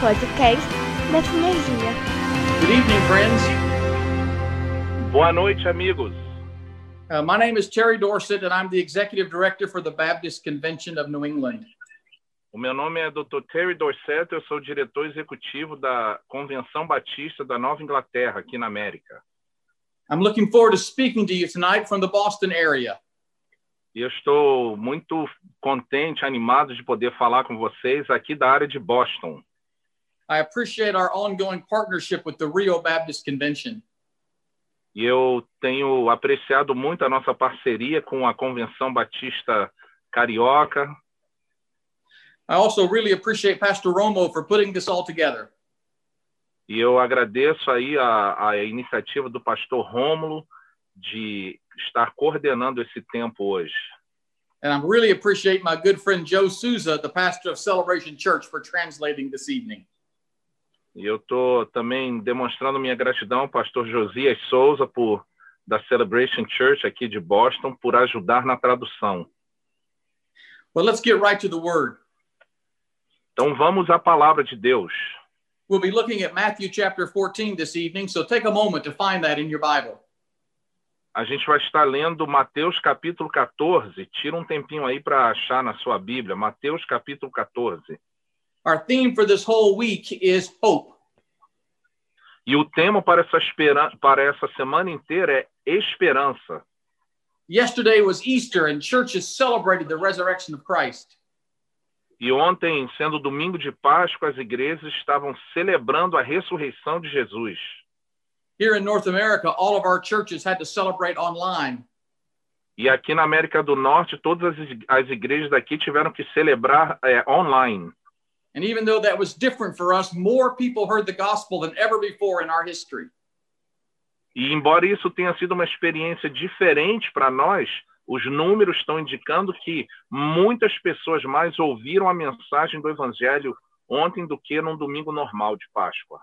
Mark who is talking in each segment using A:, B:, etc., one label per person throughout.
A: podcast da Sinergia.
B: Good evening, friends.
C: Boa noite, amigos.
B: Uh, my name is Terry Dorset, and I'm the executive director for the Baptist Convention of New England.
C: O meu nome é Dr. Terry Dorset, eu sou diretor executivo da Convenção Batista da Nova Inglaterra, aqui na América.
B: I'm looking forward to speaking to you tonight from the Boston area.
C: E eu estou muito contente, animado de poder falar com vocês aqui da área de Boston.
B: I appreciate our ongoing partnership with the Rio Baptist Convention.
C: E eu tenho apreciado muito a nossa parceria com a Convenção Batista Carioca.
B: I also really appreciate Pastor Romo for putting this all together.
C: E eu agradeço aí a, a iniciativa do pastor Rômulo de estar coordenando esse tempo hoje.
B: And I really appreciate my good friend Joe Souza, the pastor of Celebration Church, for translating this evening.
C: E eu estou também demonstrando minha gratidão ao pastor Josias Souza por da Celebration Church aqui de Boston por ajudar na tradução.
B: Well, let's get right to the word.
C: Então vamos à palavra de Deus.
B: We'll be looking at Matthew chapter 14 this evening, so take a moment to find that in your Bible.
C: A gente vai estar lendo Mateus capítulo 14. Tira um tempinho aí para achar na sua Bíblia. Mateus capítulo 14.
B: Our theme for this whole week is hope.
C: E o tema para essa, espera... para essa semana inteira é esperança.
B: Yesterday was Easter, and churches celebrated the resurrection of Christ.
C: E ontem, sendo domingo de Páscoa, as igrejas estavam celebrando a ressurreição de Jesus.
B: Here in North America, all of our churches had to celebrate online.
C: E aqui na América do Norte, todas as igrejas daqui tiveram que celebrar é, online.
B: And even though that was different for us, more people heard the gospel than ever before in our history.
C: E embora isso tenha sido uma experiência diferente para nós, os números estão indicando que muitas pessoas mais ouviram a mensagem do Evangelho ontem do que num domingo normal de Páscoa.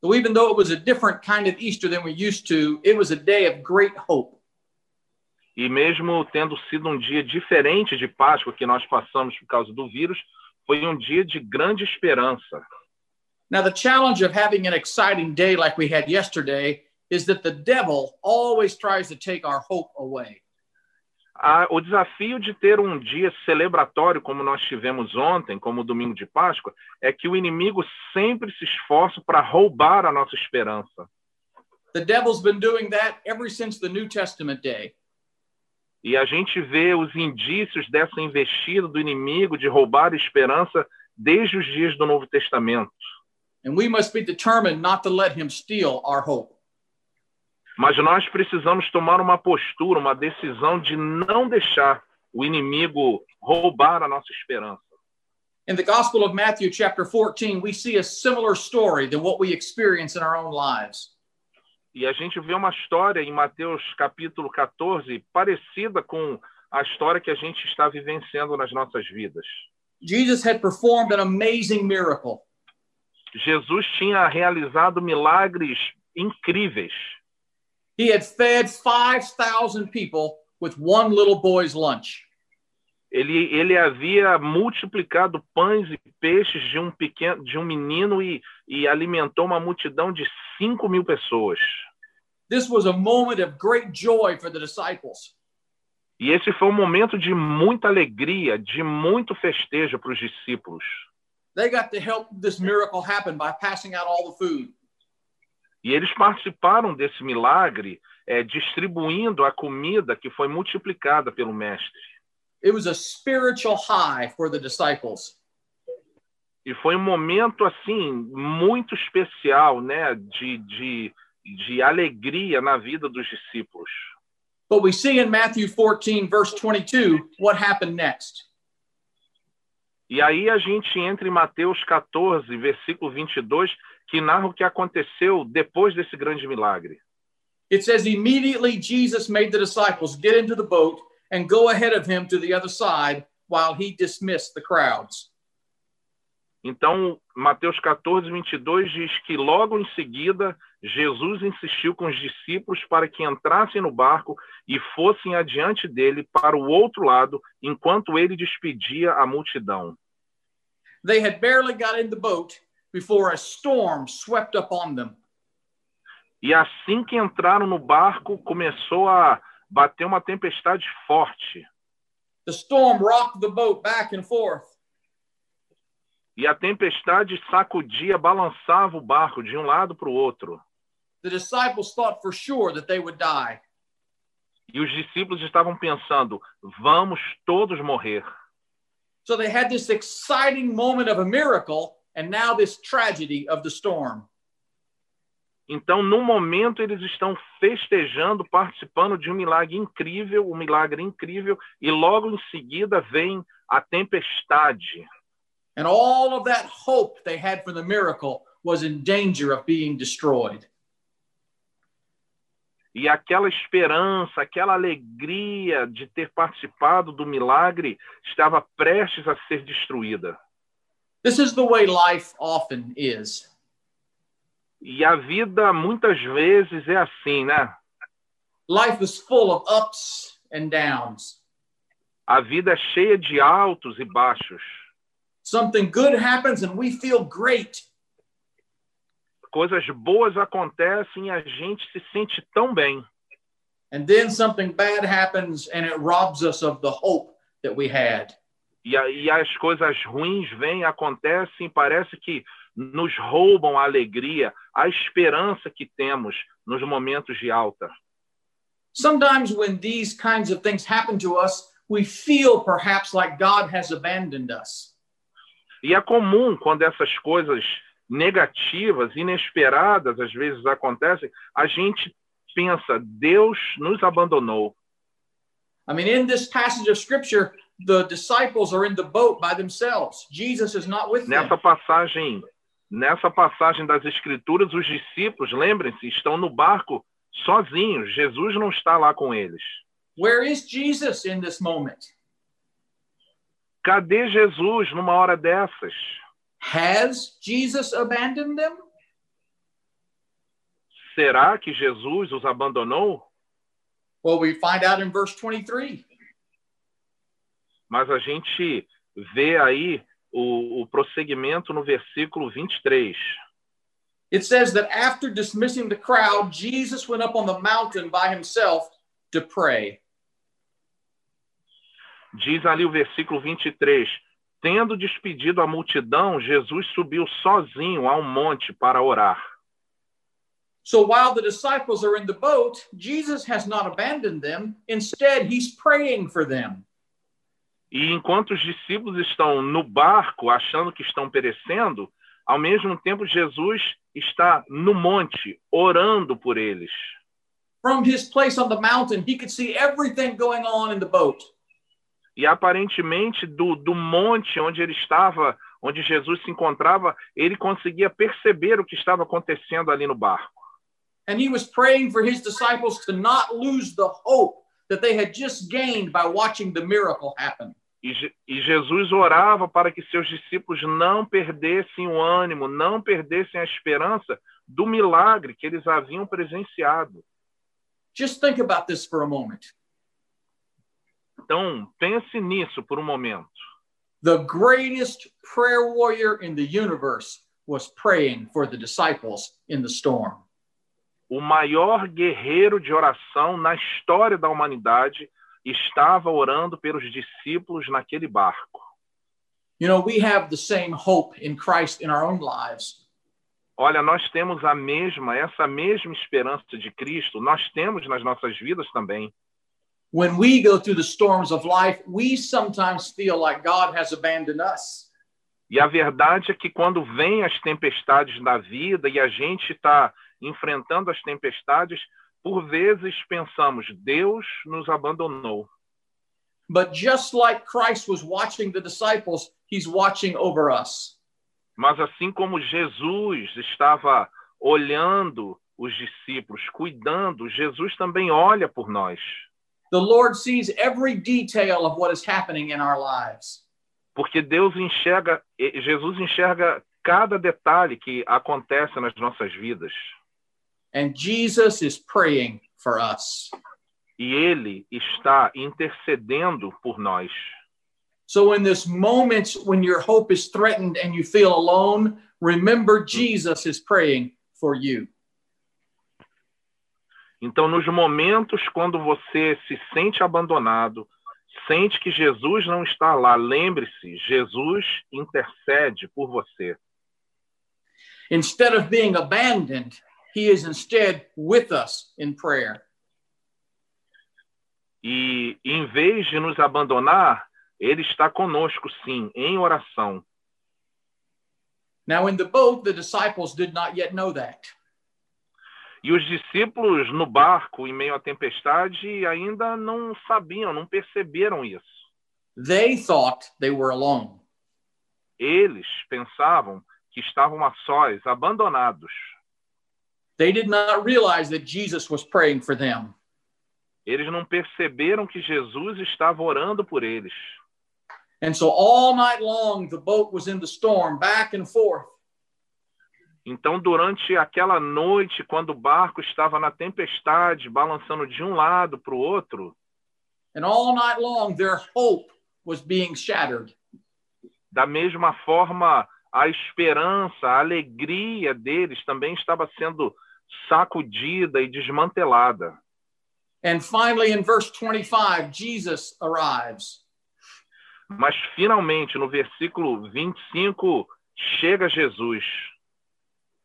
B: So even though it was a different kind of Easter than we used to, it was a day of great hope.
C: E mesmo tendo sido um dia diferente de Páscoa que nós passamos por causa do vírus, foi um dia de grande esperança.
B: Now, the challenge of having an exciting day like we had yesterday is that the devil always tries to take our hope away.
C: Ah, o desafio de ter um dia celebratório como nós tivemos ontem, como o domingo de Páscoa, é que o inimigo sempre se esforça para roubar a nossa esperança.
B: The devil's been doing that ever since the New Testament day.
C: E a gente vê os indícios dessa investida do inimigo de roubar a esperança desde os dias do Novo Testamento.
B: And we must be determined not to let him steal our hope.
C: Mas nós precisamos tomar uma postura, uma decisão de não deixar o inimigo roubar a nossa esperança.
B: In the Gospel of Matthew, chapter 14, we see a similar story than what we experience in our own lives.
C: E a gente vê uma história em Mateus capítulo 14 parecida com a história que a gente está vivenciando nas nossas vidas.
B: Jesus had performed an amazing miracle.
C: Jesus tinha realizado milagres incríveis.
B: He had fed 5,000 people with one little boy's lunch.
C: Ele, ele havia multiplicado pães e peixes de um pequeno, de um menino e, e alimentou uma multidão de 5 mil pessoas.
B: This was a moment of great joy for the disciples.
C: E esse foi um momento de muita alegria, de muito festejo para os discípulos.
B: They got to help this miracle happen by passing out all the food.
C: E eles participaram desse milagre, eh, distribuindo a comida que foi multiplicada pelo Mestre.
B: It was a spiritual high for the disciples.
C: E foi um momento assim muito especial, né, de, de, de alegria na vida dos discípulos.
B: But we see in Matthew 14, verse 22, what happened next.
C: E aí a gente entra em Mateus 14, versículo 22, que narra o que aconteceu depois desse grande milagre.
B: It says, Immediately Jesus made the disciples get into the boat and go ahead of him to the other side while he dismissed the crowds.
C: Então, Mateus 14, 22 diz que logo em seguida Jesus insistiu com os discípulos para que entrassem no barco e fossem adiante dele para o outro lado, enquanto ele despedia a multidão.
B: They had barely got in the boat before a storm swept them.
C: E assim que entraram no barco, começou a bater uma tempestade forte.
B: The storm rocked the boat back and forth.
C: E a tempestade sacudia, balançava o barco de um lado para o outro.
B: The disciples thought for sure that they would die.
C: E os discípulos estavam pensando: vamos todos morrer.
B: So they had this exciting moment of a miracle and now this tragedy of the storm.
C: Então, no momento, eles estão festejando, participando de um milagre incrível, um milagre incrível, e logo em seguida vem a tempestade.
B: And all of that hope they had for the miracle was in danger of being destroyed.
C: E aquela esperança, aquela alegria de ter participado do milagre estava prestes a ser destruída.
B: This is the way life often is.
C: E a vida muitas vezes é assim, né?
B: Life is full of ups and downs.
C: A vida é cheia de altos e baixos.
B: Something good happens and we feel great.
C: Coisas boas acontecem e a gente se sente tão bem.
B: And then something bad happens and it robs us of the hope that we had.
C: E, a- e as coisas ruins vêm, acontecem, parece que nos roubam a alegria, a esperança que temos nos momentos de alta.
B: Sometimes when these kinds of things happen to us, we feel perhaps like God has abandoned us.
C: E é comum quando essas coisas negativas, inesperadas, às vezes acontecem, a gente pensa, Deus nos abandonou.
B: I mean, in this passage of scripture, the disciples are in the boat by themselves. Jesus is not with them.
C: Nessa passagem, nessa passagem das escrituras, os discípulos, lembrem-se, estão no barco sozinhos. Jesus não está lá com eles.
B: Where is Jesus in this moment?
C: Cadê Jesus numa hora dessas?
B: Has Jesus abandoned them?
C: Será que Jesus os abandonou?
B: Well, we find out in verse 23.
C: Mas a gente vê aí o, o prosseguimento no versículo 23.
B: It says that after dismissing the crowd, Jesus went up on the mountain by himself to pray.
C: Diz ali o versículo 23. Tendo despedido a multidão, Jesus subiu sozinho a um monte para orar.
B: So while the disciples are in the boat, Jesus has not abandoned them. Instead, he's praying for them.
C: E enquanto os discípulos estão no barco, achando que estão perecendo, ao mesmo tempo Jesus está no monte, orando por eles.
B: From his place on the mountain, he could see everything going on in the boat.
C: E aparentemente, do, do monte onde ele estava, onde Jesus se encontrava, ele conseguia perceber o que estava acontecendo ali no barco.
B: And he was praying for his disciples to not lose the hope that they had just gained by watching the miracle happen.
C: E, e Jesus orava para que seus discípulos não perdessem o ânimo, não perdessem a esperança do milagre que eles haviam presenciado.
B: Just think about this for a moment.
C: Então, pense nisso por um momento.
B: The greatest prayer warrior in the universe was praying for the disciples in the storm.
C: O maior guerreiro de oração na história da humanidade estava orando pelos discípulos naquele barco.
B: You know, we have the same hope in Christ in our own lives.
C: Olha, nós temos a mesma, essa mesma esperança de Cristo, nós temos nas nossas vidas também.
B: When we go through the storms of life, we sometimes feel like God has abandoned us.
C: E a verdade é que quando vem as tempestades da vida e a gente está enfrentando as tempestades, por vezes pensamos, Deus nos abandonou.
B: But just like Christ was watching the disciples, he's watching over us.
C: Mas assim como Jesus estava olhando os discípulos, cuidando, Jesus também olha por nós.
B: The Lord sees every detail of what is happening in our lives.
C: Porque Deus enxerga, Jesus enxerga cada detalhe que acontece nas nossas vidas.
B: And Jesus is praying for us.
C: E Ele está intercedendo por nós.
B: So, in this moment when your hope is threatened and you feel alone, remember mm-hmm. Jesus is praying for you.
C: Então, nos momentos quando você se sente abandonado, sente que Jesus não está lá, lembre-se, Jesus intercede por você.
B: Instead of being abandoned, he is instead with us in prayer.
C: E em vez de nos abandonar, ele está conosco, sim, em oração.
B: Now, in the boat, the disciples did not yet know that.
C: E os discípulos no barco, em meio à tempestade, ainda não sabiam, não perceberam isso.
B: They thought they were alone.
C: Eles pensavam que estavam a sós, abandonados.
B: They did not realize that Jesus was praying for them.
C: Eles não perceberam que Jesus estava orando por eles.
B: And so all night long, the boat was in the storm, back and forth.
C: Então, durante aquela noite, quando o barco estava na tempestade, balançando de um lado para o outro,
B: And all night long, their hope was being shattered.
C: da mesma forma, a esperança, a alegria deles também estava sendo sacudida e desmantelada.
B: And finally, in verse 25, Jesus arrives.
C: Mas finalmente, no versículo 25, chega Jesus.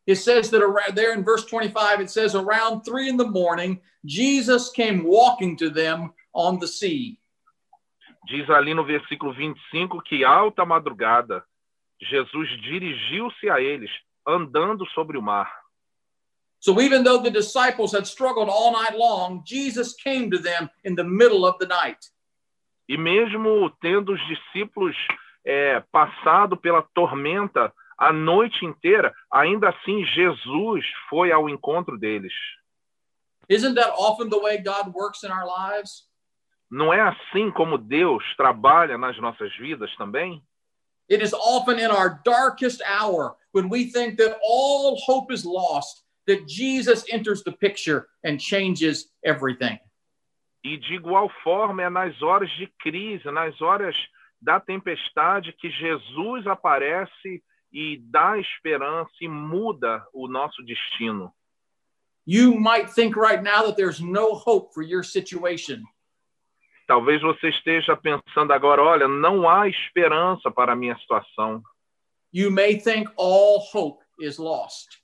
B: It says that around, there in verse 25, it says, around three in the morning, Jesus came walking to them on the sea.
C: Diz ali no versículo 25 que alta madrugada, Jesus dirigiu-se a eles, andando sobre o mar.
B: So even though the disciples had struggled all night long, Jesus came to them in the middle of the night.
C: E mesmo tendo os discípulos é, passado pela tormenta a noite inteira, ainda assim Jesus foi ao encontro deles.
B: Isn't that often the way God works in our lives?
C: Não é assim como Deus trabalha nas nossas vidas também?
B: It is often in our darkest hour when we think that all hope is lost that Jesus enters the picture and changes everything.
C: E de igual forma é nas horas de crise, nas horas da tempestade que Jesus aparece e dá esperança e muda o nosso destino.
B: You might think right now that there's no hope for your situation.
C: Talvez você esteja pensando agora, olha, não há esperança para a minha situação.
B: You may think all hope is lost.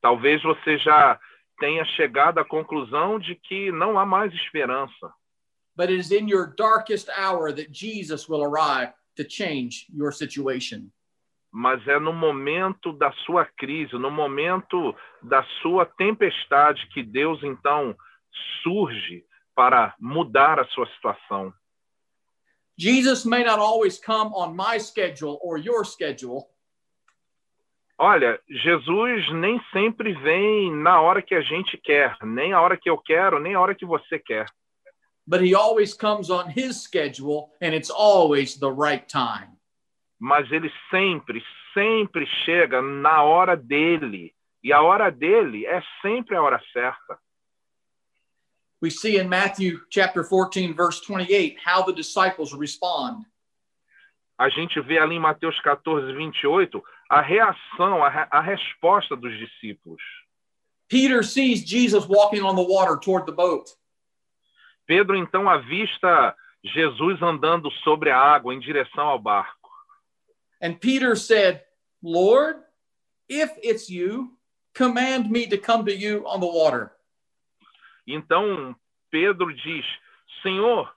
C: Talvez você já tenha chegado à conclusão de que não há mais esperança.
B: But it is in your darkest hour that Jesus will arrive to change your situation.
C: Mas é no momento da sua crise, no momento da sua tempestade que Deus então surge para mudar a sua situação.
B: Jesus may not always come on my schedule or your schedule,
C: Olha, Jesus nem sempre vem na hora que a gente quer, nem a hora que eu quero, nem a hora que você quer.
B: but he always comes on his schedule and it's always the right time.
C: Mas ele sempre, sempre chega na hora dele. E a hora dele é sempre a hora certa.
B: We see in Matthew chapter 14 verse 28 how the disciples respond.
C: A gente vê ali em Mateus 14, 28, a reação, a, re- a resposta dos discípulos.
B: Peter sees Jesus walking on the water toward the boat.
C: Pedro então avista Jesus andando sobre a água em direção ao barco.
B: And Peter said, "Lord, if it's you, command me to come to you on the water."
C: Então Pedro diz: Senhor,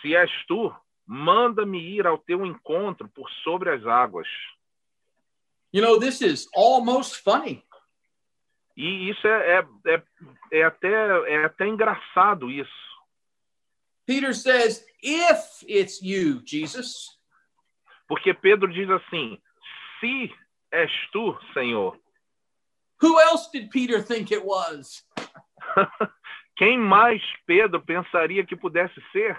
C: se és tu, manda-me ir ao teu encontro por sobre as águas.
B: You know, this is almost funny.
C: E isso é, é, é, é até, é até engraçado isso.
B: Peter says, "If it's you, Jesus."
C: Porque Pedro diz assim: Se és tu, Senhor,
B: Who else did Peter think it was?
C: quem mais Pedro pensaria que pudesse ser?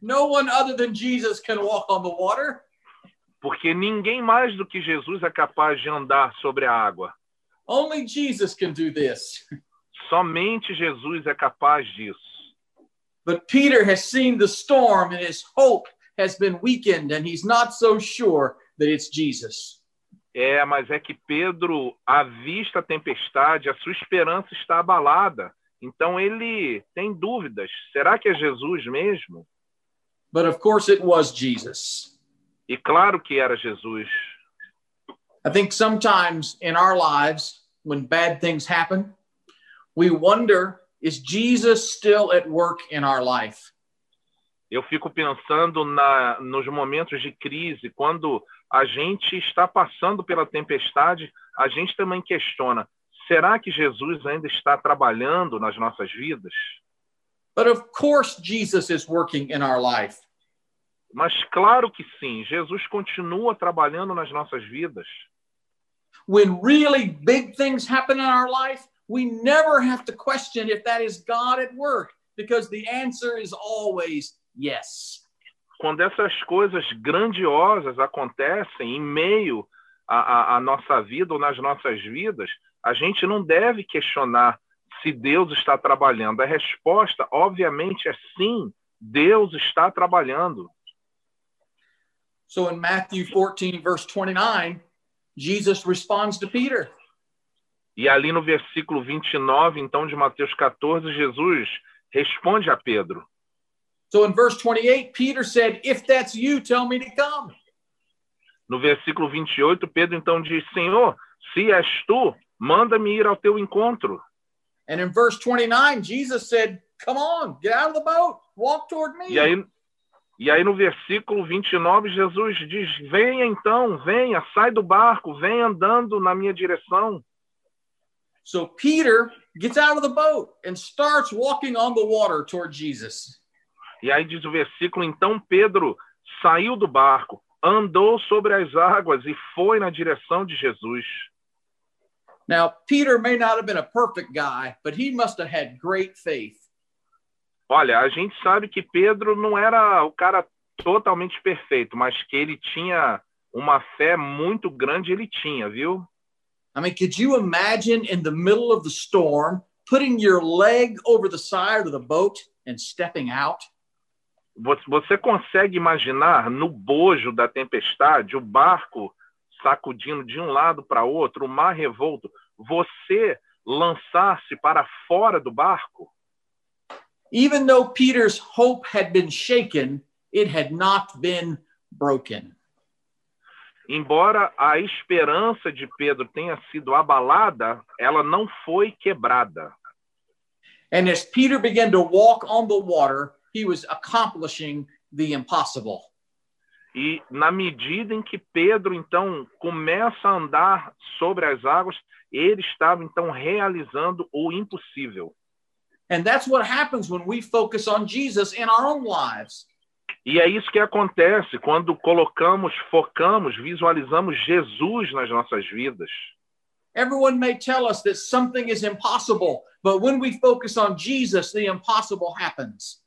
B: No one other than Jesus can walk on the water.
C: Porque ninguém mais do que Jesus é capaz de andar sobre a água.
B: Only Jesus can do this.
C: Somente Jesus é capaz disso.
B: But Peter has seen the storm and his hope has been weakened and he's not so sure that it's Jesus.
C: É, mas é que Pedro avista a tempestade, a sua esperança está abalada. Então ele tem dúvidas. Será que é Jesus mesmo?
B: But of course, it was Jesus.
C: E claro que era Jesus.
B: I think sometimes in our lives, when bad things happen, we wonder is Jesus still at work in our life?
C: Eu fico pensando na, nos momentos de crise, quando a gente está passando pela tempestade, a gente também questiona: será que Jesus ainda está trabalhando nas nossas vidas?
B: But of course, Jesus is working in our life.
C: Mas claro que sim, Jesus continua trabalhando nas nossas vidas.
B: When really big things happen in our life, we never have to question if that is God at work because the answer is always yes.
C: Quando essas coisas grandiosas acontecem em meio à, à, à nossa vida ou nas nossas vidas, a gente não deve questionar se Deus está trabalhando. A resposta, obviamente, é sim, Deus está trabalhando.
B: So in Matthew 14, verse 29, Jesus responds to Peter.
C: E ali no versículo 29, então, de Mateus 14, Jesus responde a Pedro.
B: So in verse 28, Peter said, If that's you, tell me to come.
C: No versículo 28, Pedro então diz: Senhor, se és tu, manda-me ir ao teu encontro.
B: And in verse 29, Jesus said, Come on, get out of the boat, walk toward me.
C: E aí, e aí no versículo 29, Jesus diz: Venha então, venha, sai do barco, venha andando na minha direção.
B: So Peter gets out of the boat and starts walking on the water toward Jesus.
C: E aí diz o versículo: Então Pedro saiu do barco, andou sobre as águas e foi na direção de Jesus.
B: Now, Peter may not have been a perfect guy, but he must have had great faith.
C: Olha, a gente sabe que Pedro não era o cara totalmente perfeito, mas que ele tinha uma fé muito grande, ele tinha, viu?
B: I mean, could you imagine in the middle of the storm putting your leg over the side of the boat and stepping out?
C: Você- consegue imaginar no bojo da tempestade, o barco sacudindo de um lado para outro, o mar revolto, você lançar-se para fora do barco?
B: Even though Peter's hope had been shaken, it had not been broken.
C: Embora a esperança de Pedro tenha sido abalada, ela não foi quebrada.
B: And as Peter began to walk on the water, he was accomplishing the impossible.
C: E na medida em que Pedro então começa a andar sobre as águas, ele estava então realizando o impossível.
B: And that's what happens when we focus on Jesus in our own lives.
C: E é isso que acontece quando colocamos, focamos, visualizamos Jesus nas nossas vidas.
B: Everyone may tell us that something is impossible, but when we focus on Jesus, the impossible happens.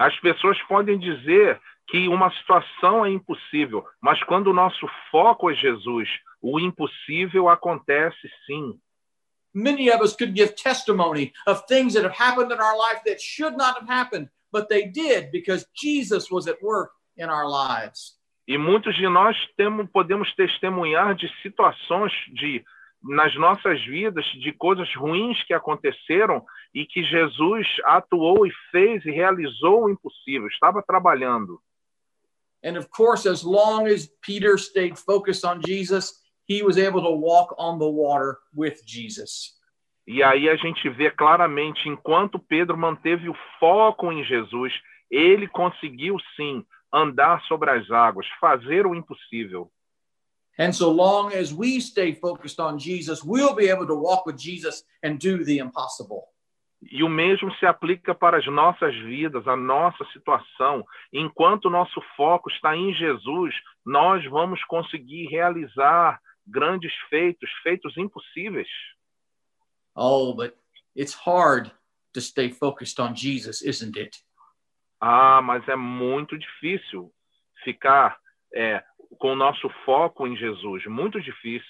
C: As pessoas podem dizer que uma situação é impossível, mas quando o nosso foco é Jesus, o impossível acontece sim.
B: Many of us could give testimony of things that have happened in our life that should not have happened, but they did because Jesus was at work in our lives.
C: E muitos de nós temos, podemos testemunhar de situações de nas nossas vidas de coisas ruins que aconteceram e que Jesus atuou e fez e realizou o impossível, estava trabalhando.
B: And of course, as long as Peter stayed focused on Jesus, he was able to walk on the water with Jesus.
C: E aí a gente vê claramente, enquanto Pedro manteve o foco em Jesus, ele conseguiu sim andar sobre as águas, fazer o impossível.
B: And so long as we stay focused on Jesus, we'll be able to walk with Jesus and do the impossible.
C: E o mesmo se aplica para as nossas vidas, a nossa situação. Enquanto o nosso foco está em Jesus, nós vamos conseguir realizar grandes feitos, feitos impossíveis.
B: Oh, but it's hard to stay focused on Jesus, isn't it?
C: Ah, mas é muito difícil ficar é, com o nosso foco em Jesus, muito difícil.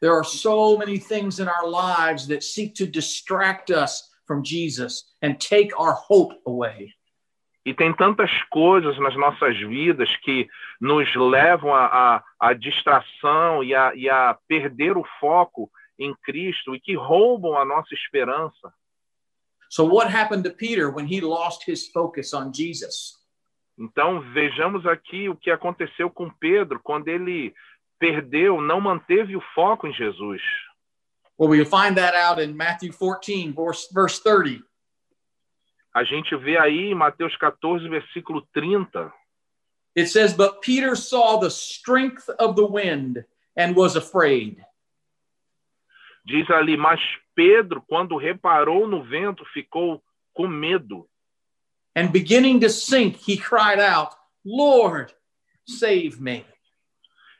B: There are so many things in our lives that seek to distract us from Jesus and take our hope away.
C: E tem tantas coisas nas nossas vidas que nos levam à a, a, distração e a, e a perder o foco em Cristo e que roubam a nossa esperança.
B: So, what happened to Peter when he lost his focus on Jesus?
C: Então, vejamos aqui o que aconteceu com Pedro quando ele perdeu, não manteve o foco em Jesus.
B: Well, we'll find that out in Matthew 14, verse, verse 30.
C: A gente vê aí em Mateus 14, versículo 30.
B: It says, But Peter saw the strength of the wind and was afraid.
C: Diz ali, mas Pedro, quando reparou no vento, ficou com medo.
B: And beginning to sink, he cried out, Lord, save me.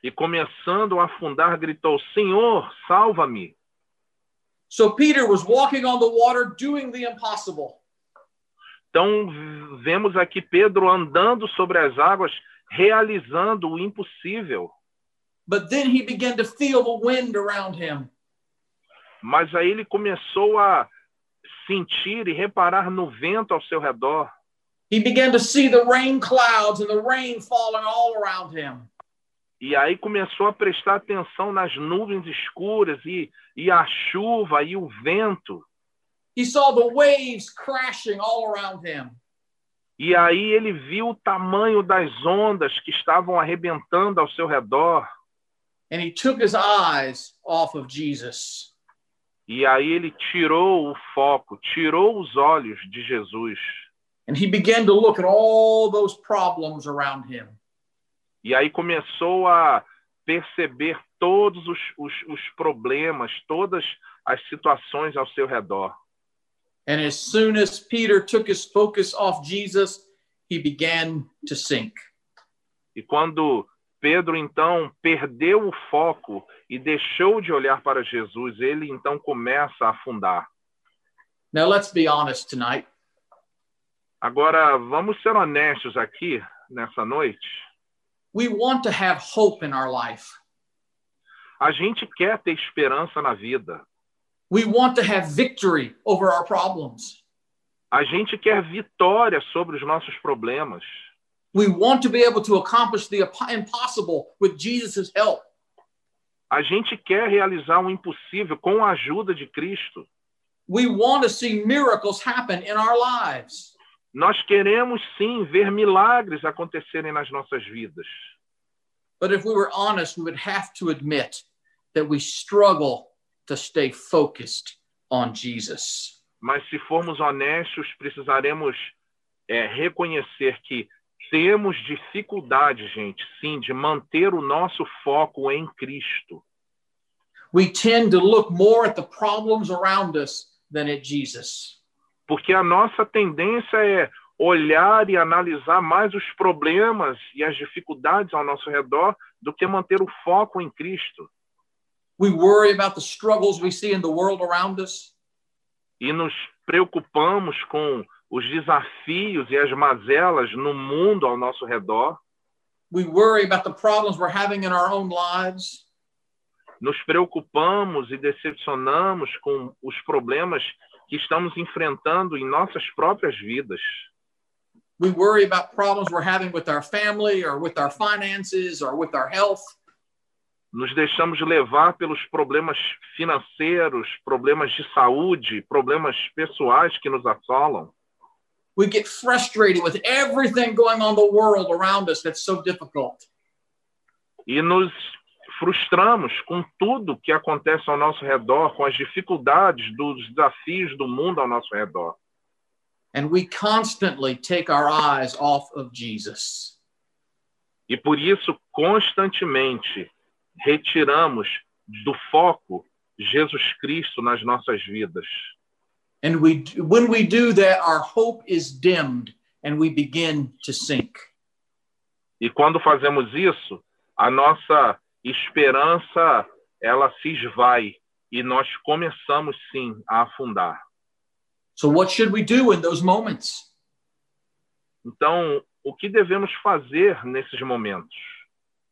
C: E começando a afundar, gritou: Senhor, salva-me.
B: So Peter was walking on the water doing the impossible.
C: Então, vemos aqui Pedro andando sobre as águas, realizando o impossível.
B: But then he began to feel the wind around him.
C: Mas aí ele começou a sentir e reparar no vento ao seu redor.
B: He began to see the rain clouds and the rain falling all around him.
C: E aí começou a prestar atenção nas nuvens escuras e, e a chuva e o vento.
B: He saw the waves crashing all around him.
C: E aí ele viu o tamanho das ondas que estavam arrebentando ao seu redor.
B: And he took his eyes off of Jesus.
C: E aí ele tirou o foco, tirou os olhos de Jesus.
B: And he began to look at all those problems around him.
C: E aí começou a perceber todos os, os, os problemas, todas as situações ao seu redor.
B: And as soon as Peter took his focus off Jesus, he began to sink.
C: E quando Pedro então perdeu o foco e deixou de olhar para Jesus, ele então começa a afundar.
B: Now let's be honest tonight.
C: Agora vamos ser honestos aqui nessa noite.
B: We want to have hope in our life.
C: A gente quer ter esperança na vida.
B: We want to have victory over our problems.
C: A gente quer vitória sobre os nossos problemas.
B: We want to be able to accomplish the impossible with Jesus' help.
C: A gente quer realizar o impossível com a ajuda de Cristo.
B: We want to see miracles happen in our lives.
C: Nós queremos sim ver milagres acontecerem nas nossas vidas.
B: But if we were honest, we would have to admit that we struggle to stay focused on Jesus.
C: Mas se formos honestos, precisaremos é, reconhecer que temos dificuldade, gente, sim, de manter o nosso foco em Cristo.
B: We tend to look more at the problems around us than at Jesus.
C: Porque a nossa tendência é olhar e analisar mais os problemas e as dificuldades ao nosso redor do que manter o foco em Cristo.
B: We worry about the struggles we see in the world around us.
C: E nos preocupamos com os desafios e as mazelas no mundo ao nosso redor.
B: We worry about the problems we're having in our own lives.
C: Nos preocupamos e decepcionamos com os problemas que estamos enfrentando em nossas próprias vidas.
B: We worry about problems we're having with our family or with our finances or with our health.
C: Nos deixamos levar pelos problemas financeiros, problemas de saúde, problemas pessoais que nos assolam.
B: We get frustrated with everything going on the world around us that's so difficult.
C: E nos frustramos com tudo que acontece ao nosso redor, com as dificuldades dos desafios do mundo ao nosso redor.
B: And we constantly take our eyes off of Jesus.
C: E por isso, constantemente, retiramos do foco Jesus Cristo nas nossas vidas.
B: And we when we do that our hope is dimmed and we begin to sink.
C: E quando fazemos isso, a nossa esperança ela se esvai e nós começamos sim a afundar.
B: So what should we do in those moments?
C: Então, o que devemos fazer nesses momentos?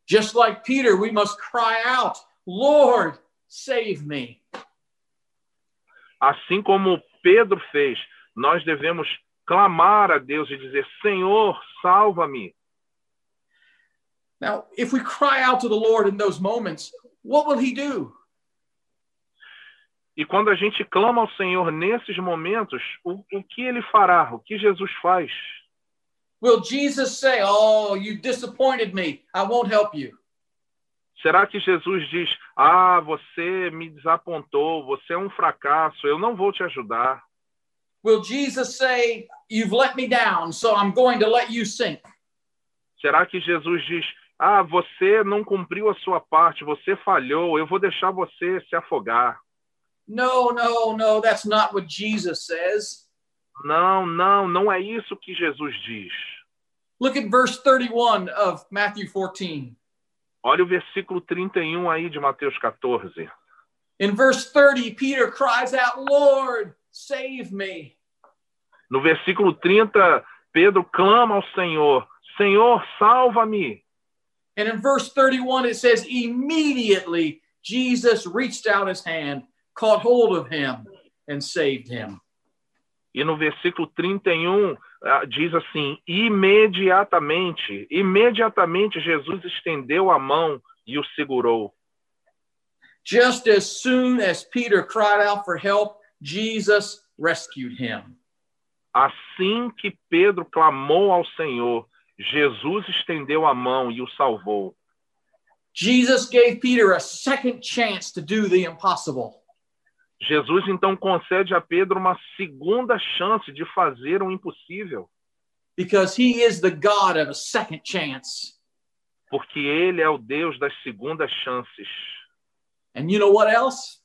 B: Just like Peter, we must cry out, Lord, save me.
C: Assim como Pedro fez, nós devemos clamar a Deus e dizer: Senhor, salva-me.
B: Now, if we cry out to the Lord in those moments, what will He do?
C: E quando a gente clama ao Senhor nesses momentos, o, o que ele fará? O que Jesus faz?
B: Will Jesus say, Oh, you disappointed me. I won't help you?
C: Será que Jesus diz: Ah, você me desapontou, você é um fracasso, eu não vou te ajudar?
B: Will Jesus say, You've let me down, so I'm going to let you sink?
C: Será que Jesus diz: Ah, você não cumpriu a sua parte, você falhou, eu vou deixar você se afogar?
B: No, no, no, that's not what Jesus says.
C: Não, não, não é isso que Jesus diz.
B: Look at verse 31 of Matthew 14.
C: Olha o versículo 31 aí de Mateus 14.
B: In verse 30, Peter cries out, Lord, save me.
C: No versículo 30, Pedro clama ao Senhor: Senhor, salva-me.
B: And in verse 31, it says, Immediately Jesus reached out his hand, caught hold of him, and saved him.
C: E no versículo 31 ah, diz assim: imediatamente, imediatamente Jesus estendeu a mão e o segurou.
B: Just as soon as Peter cried out for help, Jesus rescued him.
C: Assim que Pedro clamou ao Senhor, Jesus estendeu a mão e o salvou.
B: Jesus gave Peter a second chance to do the impossible.
C: Jesus então concede a Pedro uma segunda chance de fazer o impossível,
B: because he is the God of a second chance.
C: porque ele é o Deus das segundas chances.
B: And you know what else?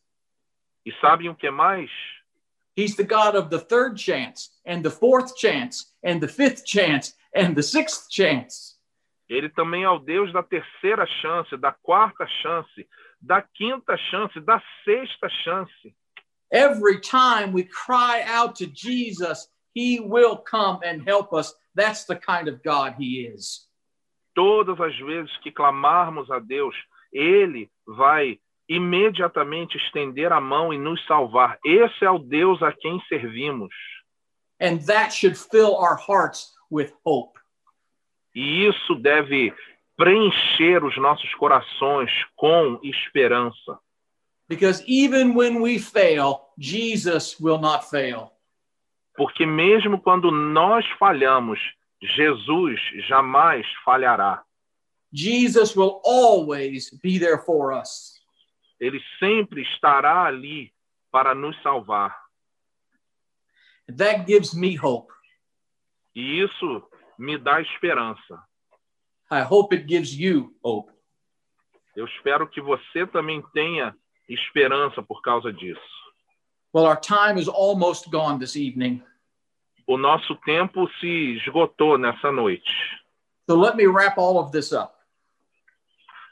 C: E sabem o que mais?
B: He's the God of the third chance, and the fourth chance, and the fifth chance, and the sixth chance.
C: Ele também é o Deus da terceira chance, da quarta chance, da quinta chance, da sexta chance.
B: Every time we cry out to Jesus, he will come and help us. That's the kind of God he is.
C: Todas as vezes que clamarmos a Deus, ele vai imediatamente estender a mão e nos salvar. Esse é o Deus a quem servimos.
B: And that should fill our hearts with hope.
C: E isso deve preencher os nossos corações com esperança.
B: Because even when we fail, Jesus will not fail.
C: Porque mesmo quando nós falhamos, Jesus jamais falhará.
B: Jesus will always be there for us.
C: Ele sempre estará ali para nos salvar.
B: That gives me hope.
C: E isso me dá esperança.
B: I hope it gives you hope.
C: Eu espero que você também tenha esperança por causa disso.
B: Well, our time is almost gone this evening.
C: O nosso tempo se esgotou nessa noite.
B: So let me wrap all of this up.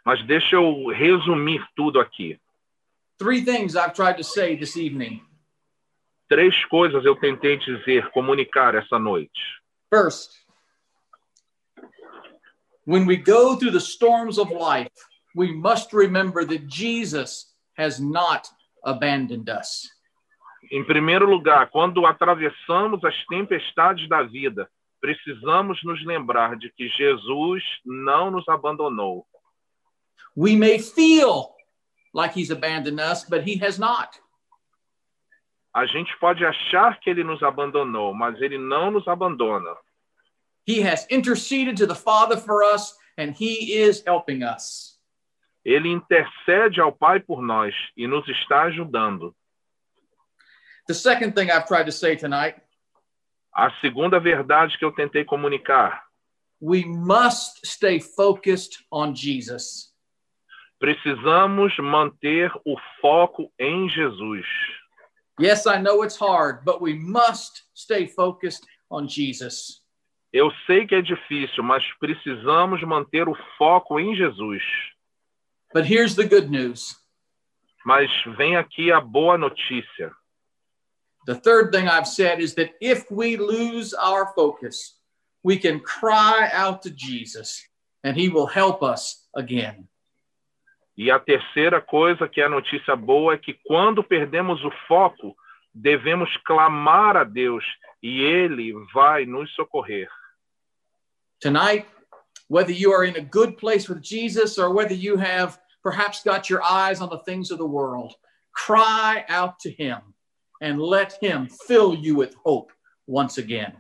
C: Mas deixa eu resumir tudo aqui.
B: Three things I've tried to say this evening.
C: Três coisas eu tentei dizer, comunicar essa noite.
B: First, when we go through the storms of life, we must remember that Jesus has not abandoned us.
C: Em primeiro lugar, quando atravessamos as tempestades da vida, precisamos nos lembrar de que Jesus não nos abandonou.
B: We may feel like he's abandoned us, but he has not.
C: A gente pode achar que ele nos abandonou, mas ele não nos abandona.
B: He has interceded to the Father for us, and he is helping us.
C: Ele intercede ao Pai por nós e nos está ajudando.
B: The second thing I've tried to say tonight
C: A segunda verdade que eu tentei comunicar:
B: we must stay focused on Jesus.
C: precisamos manter o foco em Jesus.
B: Yes, I know it's hard, but we must stay focused on Jesus.
C: Eu sei que é difícil, mas precisamos manter o foco em Jesus.
B: But here's the good news
C: Mas vem aqui a boa notícia.
B: the third thing I've said is that if we lose our focus, we can cry out to Jesus and he will help us again.
C: E a terceira coisa que é a notícia boa é que quando perdemos o foco, devemos clamar a Deus e ele vai nos socorrer.
B: Tonight, whether you are in a good place with Jesus or whether you have perhaps got your eyes on the things of the world, cry out to him and let him fill you with hope once again.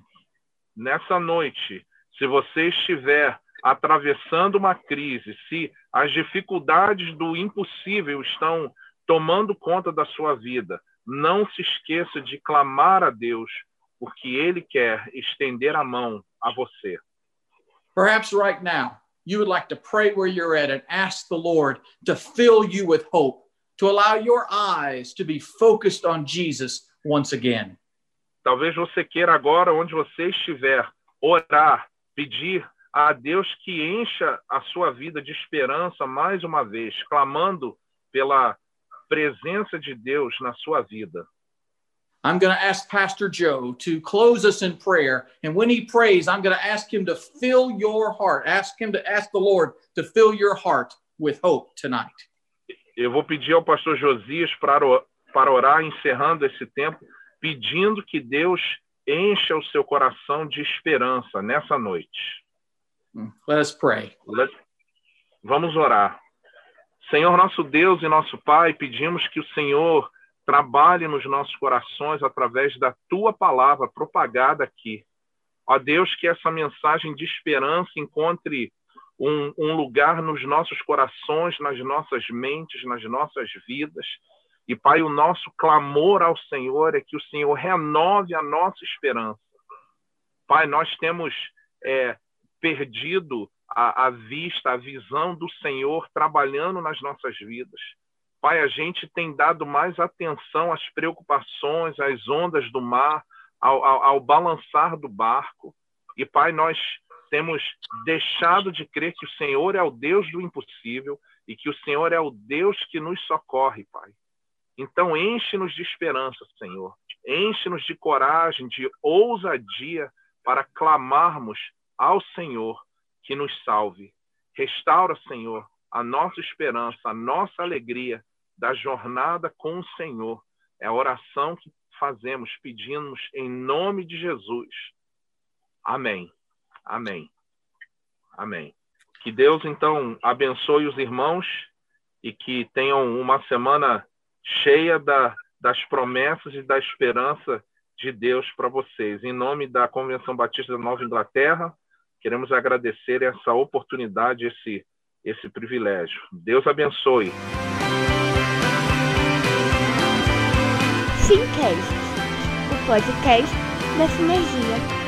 C: Nessa noite, se você estiver atravessando uma crise, se as dificuldades do impossível estão tomando conta da sua vida, não se esqueça de clamar a Deus, porque ele quer estender a mão a você.
B: Perhaps right now, you would like to pray where you're at and ask the Lord to fill you with hope, to allow your eyes to be focused on Jesus once again.
C: Talvez você queira agora, onde você estiver, orar, pedir a Deus que encha a sua vida de esperança mais uma vez, clamando pela presença de Deus na sua vida.
B: I'm going to ask Pastor Joe to close us in prayer. And when he prays, I'm going to ask him to fill your heart. Ask him to ask the Lord to fill your heart with hope tonight.
C: Eu vou pedir ao pastor Josias para, para orar, encerrando esse tempo, pedindo que Deus encha o seu coração de esperança nessa noite.
B: Let us pray.
C: Vamos orar. Senhor nosso Deus e nosso Pai, pedimos que o Senhor trabalhe nos nossos corações através da tua palavra propagada aqui. Ó Deus, que essa mensagem de esperança encontre um, um, lugar nos nossos corações, nas nossas mentes, nas nossas vidas. E, Pai, o nosso clamor ao Senhor é que o Senhor renove a nossa esperança. Pai, nós temos é, perdido a, a vista, a visão do Senhor trabalhando nas nossas vidas. Pai, a gente tem dado mais atenção às preocupações, às ondas do mar, ao, ao, ao, balançar do barco. E, Pai, nós temos deixado de crer que o Senhor é o Deus do impossível e que o Senhor é o Deus que nos socorre, Pai. Então, enche-nos de esperança, Senhor. Enche-nos de coragem, de ousadia para clamarmos ao Senhor que nos salve. Restaura, Senhor, a nossa esperança, a nossa alegria da jornada com o Senhor. É a oração que fazemos, pedimos em nome de Jesus. Amém. Amém. Amém. Que Deus, então, abençoe os irmãos e que tenham uma semana cheia da, das promessas e da esperança de Deus para vocês. Em nome da Convenção Batista da Nova Inglaterra, queremos agradecer essa oportunidade, esse, esse privilégio. Deus abençoe.
A: Simcast, o podcast da Sinergia.